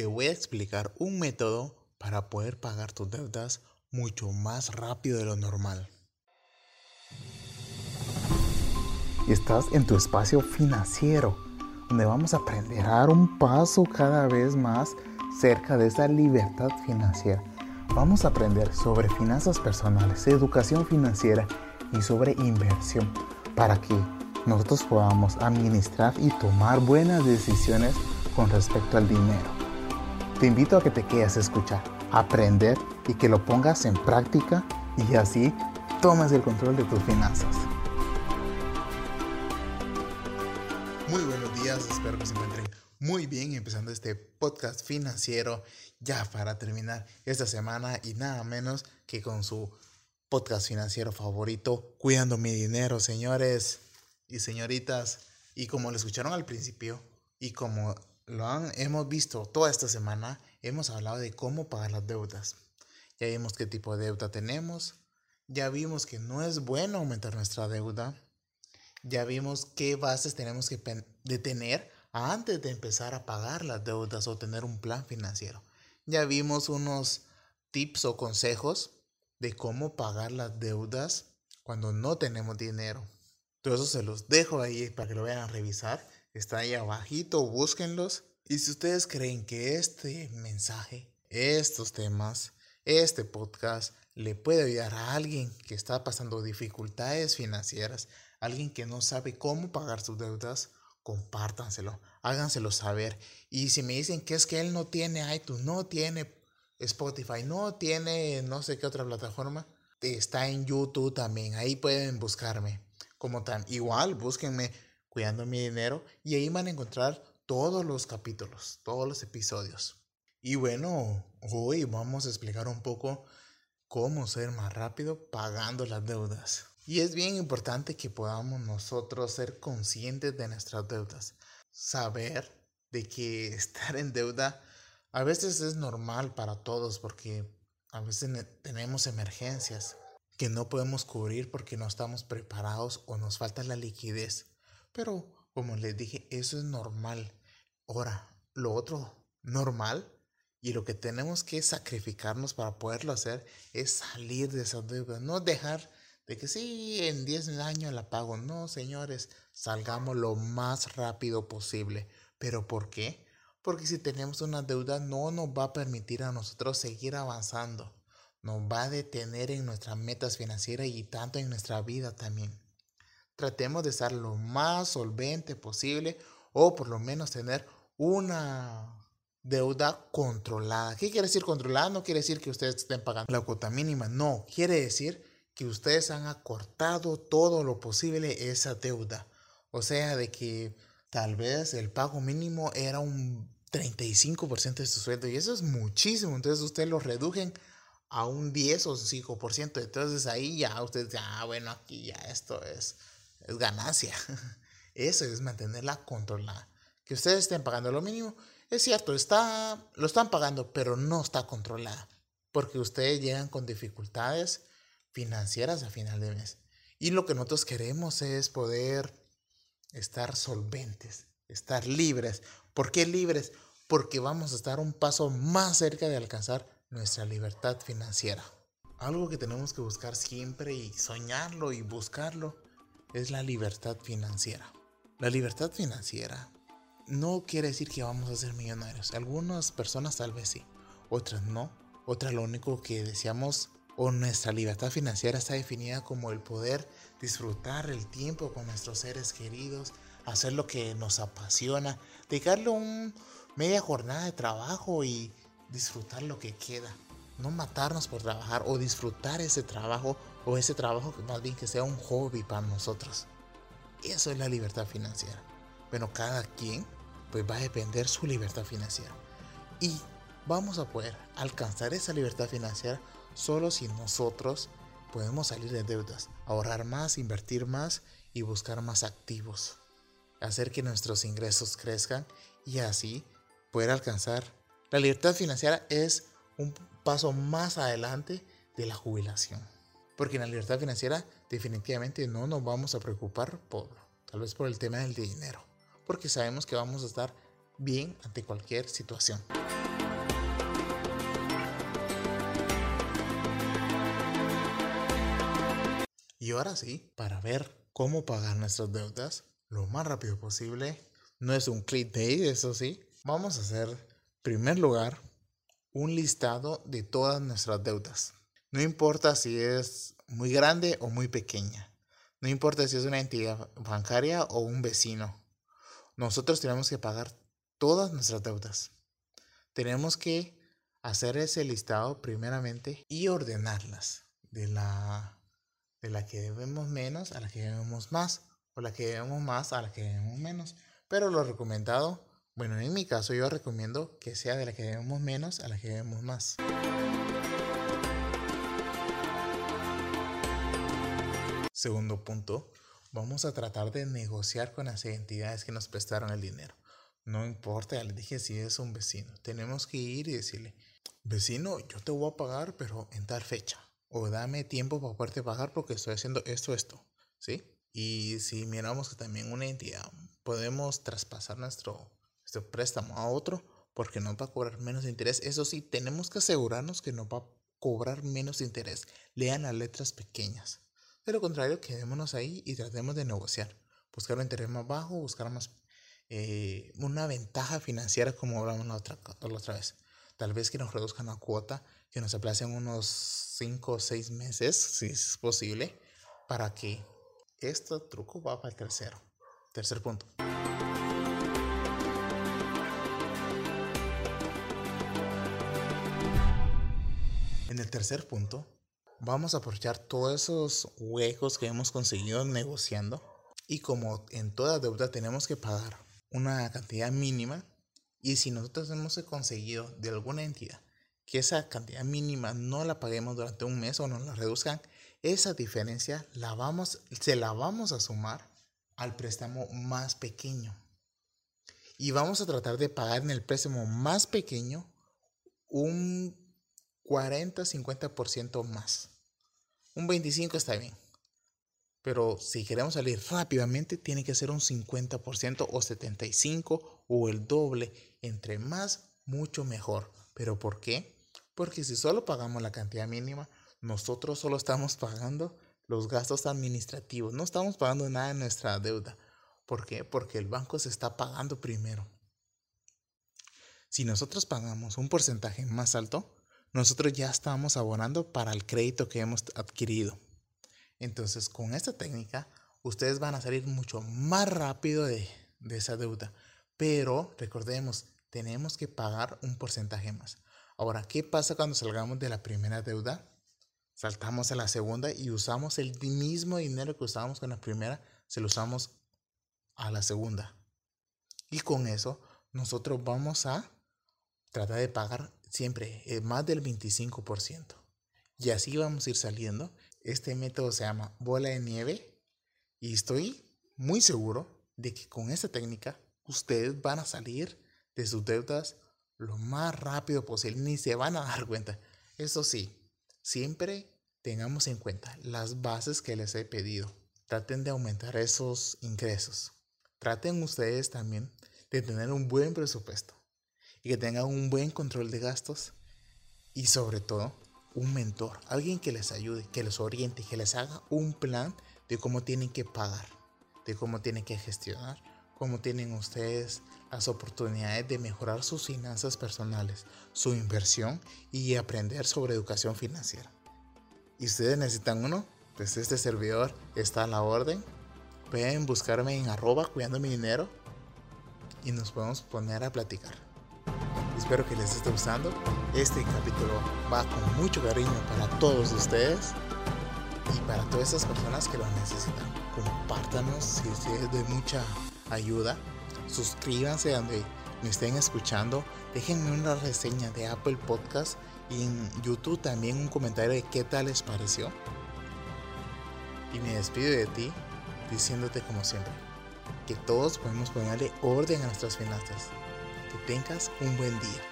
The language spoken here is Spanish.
te voy a explicar un método para poder pagar tus deudas mucho más rápido de lo normal. Estás en tu espacio financiero, donde vamos a aprender a dar un paso cada vez más cerca de esa libertad financiera. Vamos a aprender sobre finanzas personales, educación financiera y sobre inversión para que nosotros podamos administrar y tomar buenas decisiones con respecto al dinero. Te invito a que te quedes a escuchar, aprender y que lo pongas en práctica y así tomes el control de tus finanzas. Muy buenos días, espero que se encuentren muy bien empezando este podcast financiero ya para terminar esta semana y nada menos que con su podcast financiero favorito, Cuidando mi dinero, señores y señoritas. Y como lo escucharon al principio y como lo han, hemos visto toda esta semana, hemos hablado de cómo pagar las deudas. Ya vimos qué tipo de deuda tenemos, ya vimos que no es bueno aumentar nuestra deuda, ya vimos qué bases tenemos que tener antes de empezar a pagar las deudas o tener un plan financiero. Ya vimos unos tips o consejos de cómo pagar las deudas cuando no tenemos dinero. Todo eso se los dejo ahí para que lo vayan a revisar. Está ahí abajito, búsquenlos. Y si ustedes creen que este mensaje, estos temas, este podcast le puede ayudar a alguien que está pasando dificultades financieras, alguien que no sabe cómo pagar sus deudas, compártanselo, háganselo saber. Y si me dicen que es que él no tiene iTunes, no tiene Spotify, no tiene no sé qué otra plataforma, está en YouTube también, ahí pueden buscarme. Como tan, igual, búsquenme cuidando mi dinero y ahí van a encontrar todos los capítulos, todos los episodios. Y bueno, hoy vamos a explicar un poco cómo ser más rápido pagando las deudas. Y es bien importante que podamos nosotros ser conscientes de nuestras deudas. Saber de que estar en deuda a veces es normal para todos porque a veces tenemos emergencias que no podemos cubrir porque no estamos preparados o nos falta la liquidez. Pero como les dije, eso es normal. Ahora, lo otro normal y lo que tenemos que sacrificarnos para poderlo hacer es salir de esa deuda, no dejar de que sí, en 10 años la pago. No, señores, salgamos lo más rápido posible. ¿Pero por qué? Porque si tenemos una deuda no nos va a permitir a nosotros seguir avanzando. Nos va a detener en nuestras metas financieras y tanto en nuestra vida también. Tratemos de estar lo más solvente posible o por lo menos tener una deuda controlada. ¿Qué quiere decir controlada? No quiere decir que ustedes estén pagando la cuota mínima. No, quiere decir que ustedes han acortado todo lo posible esa deuda. O sea, de que tal vez el pago mínimo era un 35% de su sueldo y eso es muchísimo. Entonces ustedes lo redujen a un 10 o 5%. Entonces ahí ya ustedes ah, bueno, aquí ya esto es, es ganancia. Eso es mantenerla controlada. Que ustedes estén pagando lo mínimo, es cierto, está, lo están pagando, pero no está controlada. Porque ustedes llegan con dificultades financieras a final de mes. Y lo que nosotros queremos es poder estar solventes, estar libres. ¿Por qué libres? Porque vamos a estar un paso más cerca de alcanzar nuestra libertad financiera. Algo que tenemos que buscar siempre y soñarlo y buscarlo es la libertad financiera. La libertad financiera no quiere decir que vamos a ser millonarios. Algunas personas tal vez sí, otras no. Otras lo único que deseamos o nuestra libertad financiera está definida como el poder disfrutar el tiempo con nuestros seres queridos, hacer lo que nos apasiona, dedicarle un media jornada de trabajo y disfrutar lo que queda. No matarnos por trabajar o disfrutar ese trabajo o ese trabajo que más bien que sea un hobby para nosotros. Eso es la libertad financiera. Pero cada quien pues va a depender su libertad financiera. Y vamos a poder alcanzar esa libertad financiera solo si nosotros podemos salir de deudas, ahorrar más, invertir más y buscar más activos. Hacer que nuestros ingresos crezcan y así poder alcanzar. La libertad financiera es un paso más adelante de la jubilación. Porque en la libertad financiera definitivamente no nos vamos a preocupar por, tal vez por el tema del dinero, porque sabemos que vamos a estar bien ante cualquier situación. Y ahora sí, para ver cómo pagar nuestras deudas lo más rápido posible, no es un click day, eso sí, vamos a hacer, en primer lugar, un listado de todas nuestras deudas. No importa si es muy grande o muy pequeña. No importa si es una entidad bancaria o un vecino. Nosotros tenemos que pagar todas nuestras deudas. Tenemos que hacer ese listado primeramente y ordenarlas de la, de la que debemos menos a la que debemos más o la que debemos más a la que debemos menos. Pero lo recomendado, bueno, en mi caso yo recomiendo que sea de la que debemos menos a la que debemos más. Segundo punto, vamos a tratar de negociar con las entidades que nos prestaron el dinero. No importa, les dije si es un vecino. Tenemos que ir y decirle, vecino, yo te voy a pagar, pero en tal fecha. O dame tiempo para poderte pagar porque estoy haciendo esto, esto. ¿Sí? Y si miramos que también una entidad podemos traspasar nuestro, nuestro préstamo a otro porque no va a cobrar menos interés. Eso sí, tenemos que asegurarnos que no va a cobrar menos interés. Lean las letras pequeñas. De lo contrario, quedémonos ahí y tratemos de negociar. Buscar un interés más bajo, buscar más eh, una ventaja financiera como hablamos la otra, la otra vez. Tal vez que nos reduzcan la cuota, que nos aplacen unos 5 o 6 meses, si es posible, para que este truco va para el tercero. Tercer punto. En el tercer punto, vamos a aprovechar todos esos huecos que hemos conseguido negociando y como en toda deuda tenemos que pagar una cantidad mínima y si nosotros hemos conseguido de alguna entidad que esa cantidad mínima no la paguemos durante un mes o nos la reduzcan, esa diferencia la vamos, se la vamos a sumar al préstamo más pequeño. Y vamos a tratar de pagar en el préstamo más pequeño un 40-50% más. Un 25 está bien. Pero si queremos salir rápidamente, tiene que ser un 50% o 75% o el doble. Entre más, mucho mejor. ¿Pero por qué? Porque si solo pagamos la cantidad mínima, nosotros solo estamos pagando los gastos administrativos. No estamos pagando nada de nuestra deuda. ¿Por qué? Porque el banco se está pagando primero. Si nosotros pagamos un porcentaje más alto, nosotros ya estamos abonando para el crédito que hemos adquirido. Entonces, con esta técnica, ustedes van a salir mucho más rápido de, esa deuda. Pero recordemos, tenemos que pagar un porcentaje más. Ahora, ¿qué pasa cuando salgamos de la primera deuda? Saltamos a la segunda y usamos el mismo dinero que usábamos con la primera, se lo usamos a la segunda. Y con eso, nosotros vamos a tratar de pagar siempre eh, más del 25%. Y así vamos a ir saliendo este método se llama bola de nieve y estoy muy seguro de que con esta técnica ustedes van a salir de sus deudas lo más rápido posible, ni se van a dar cuenta. Eso sí, siempre tengamos en cuenta las bases que les he pedido. Traten de aumentar esos ingresos. Traten ustedes también de tener un buen presupuesto y que tengan un buen control de gastos y sobre todo un mentor, alguien que les ayude, que les oriente, que les haga un plan de cómo tienen que pagar, de cómo tienen que gestionar, cómo tienen ustedes las oportunidades de mejorar sus finanzas personales, su inversión y aprender sobre educación financiera. ¿Y ustedes necesitan uno? Pues este servidor está a la orden. Pueden buscarme en arroba cuidando mi dinero y nos podemos poner a platicar. Espero que les esté gustando. Este capítulo va con mucho cariño para todos ustedes y para todas esas personas que lo necesitan. Compártanos si es de mucha ayuda. Suscríbanse donde me estén escuchando. Déjenme una reseña de Apple Podcast y en YouTube también un comentario de qué tal les pareció. Y me despido de ti diciéndote como siempre que todos podemos ponerle orden a nuestras finanzas. Tengas un buen día.